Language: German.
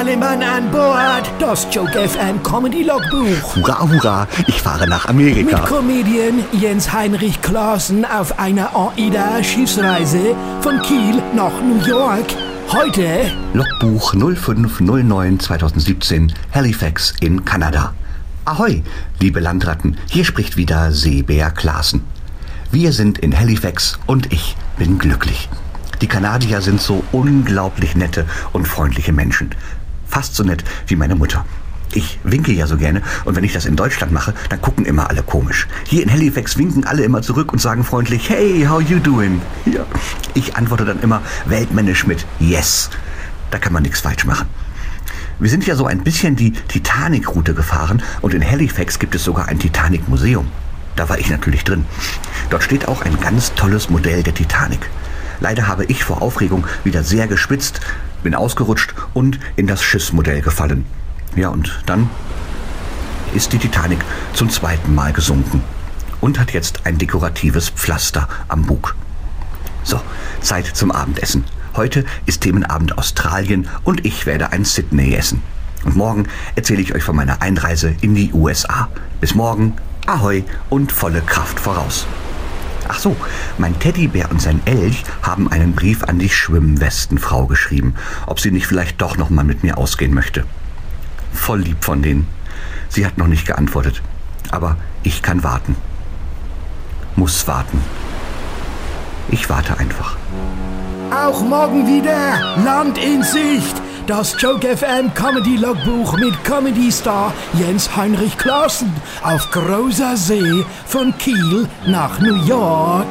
alle Mann an Bord. Das Joke FM Comedy Logbuch. Hurra, hurra, ich fahre nach Amerika. Mit Comedian Jens Heinrich Klaassen auf einer AIDA-Schiffsreise von Kiel nach New York. Heute Logbuch 0509 2017, Halifax in Kanada. Ahoi, liebe Landratten, hier spricht wieder Seebär Klaassen. Wir sind in Halifax und ich bin glücklich. Die Kanadier sind so unglaublich nette und freundliche Menschen. Fast so nett wie meine Mutter. Ich winke ja so gerne und wenn ich das in Deutschland mache, dann gucken immer alle komisch. Hier in Halifax winken alle immer zurück und sagen freundlich, hey, how you doing? Ja. Ich antworte dann immer weltmännisch mit Yes. Da kann man nichts falsch machen. Wir sind ja so ein bisschen die Titanic-Route gefahren und in Halifax gibt es sogar ein Titanic-Museum. Da war ich natürlich drin. Dort steht auch ein ganz tolles Modell der Titanic. Leider habe ich vor Aufregung wieder sehr gespitzt, bin ausgerutscht und in das Schiffsmodell gefallen. Ja, und dann ist die Titanic zum zweiten Mal gesunken und hat jetzt ein dekoratives Pflaster am Bug. So, Zeit zum Abendessen. Heute ist Themenabend Australien und ich werde ein Sydney essen. Und morgen erzähle ich euch von meiner Einreise in die USA. Bis morgen, Ahoi und volle Kraft voraus. Ach so, mein Teddybär und sein Elch haben einen Brief an die Schwimmwestenfrau geschrieben, ob sie nicht vielleicht doch noch mal mit mir ausgehen möchte. Voll lieb von denen. Sie hat noch nicht geantwortet, aber ich kann warten. Muss warten. Ich warte einfach. auch morgen wieder Land in Sicht. Das Joke FM Comedy Logbuch mit Comedy Star Jens Heinrich Klaassen auf großer See von Kiel nach New York.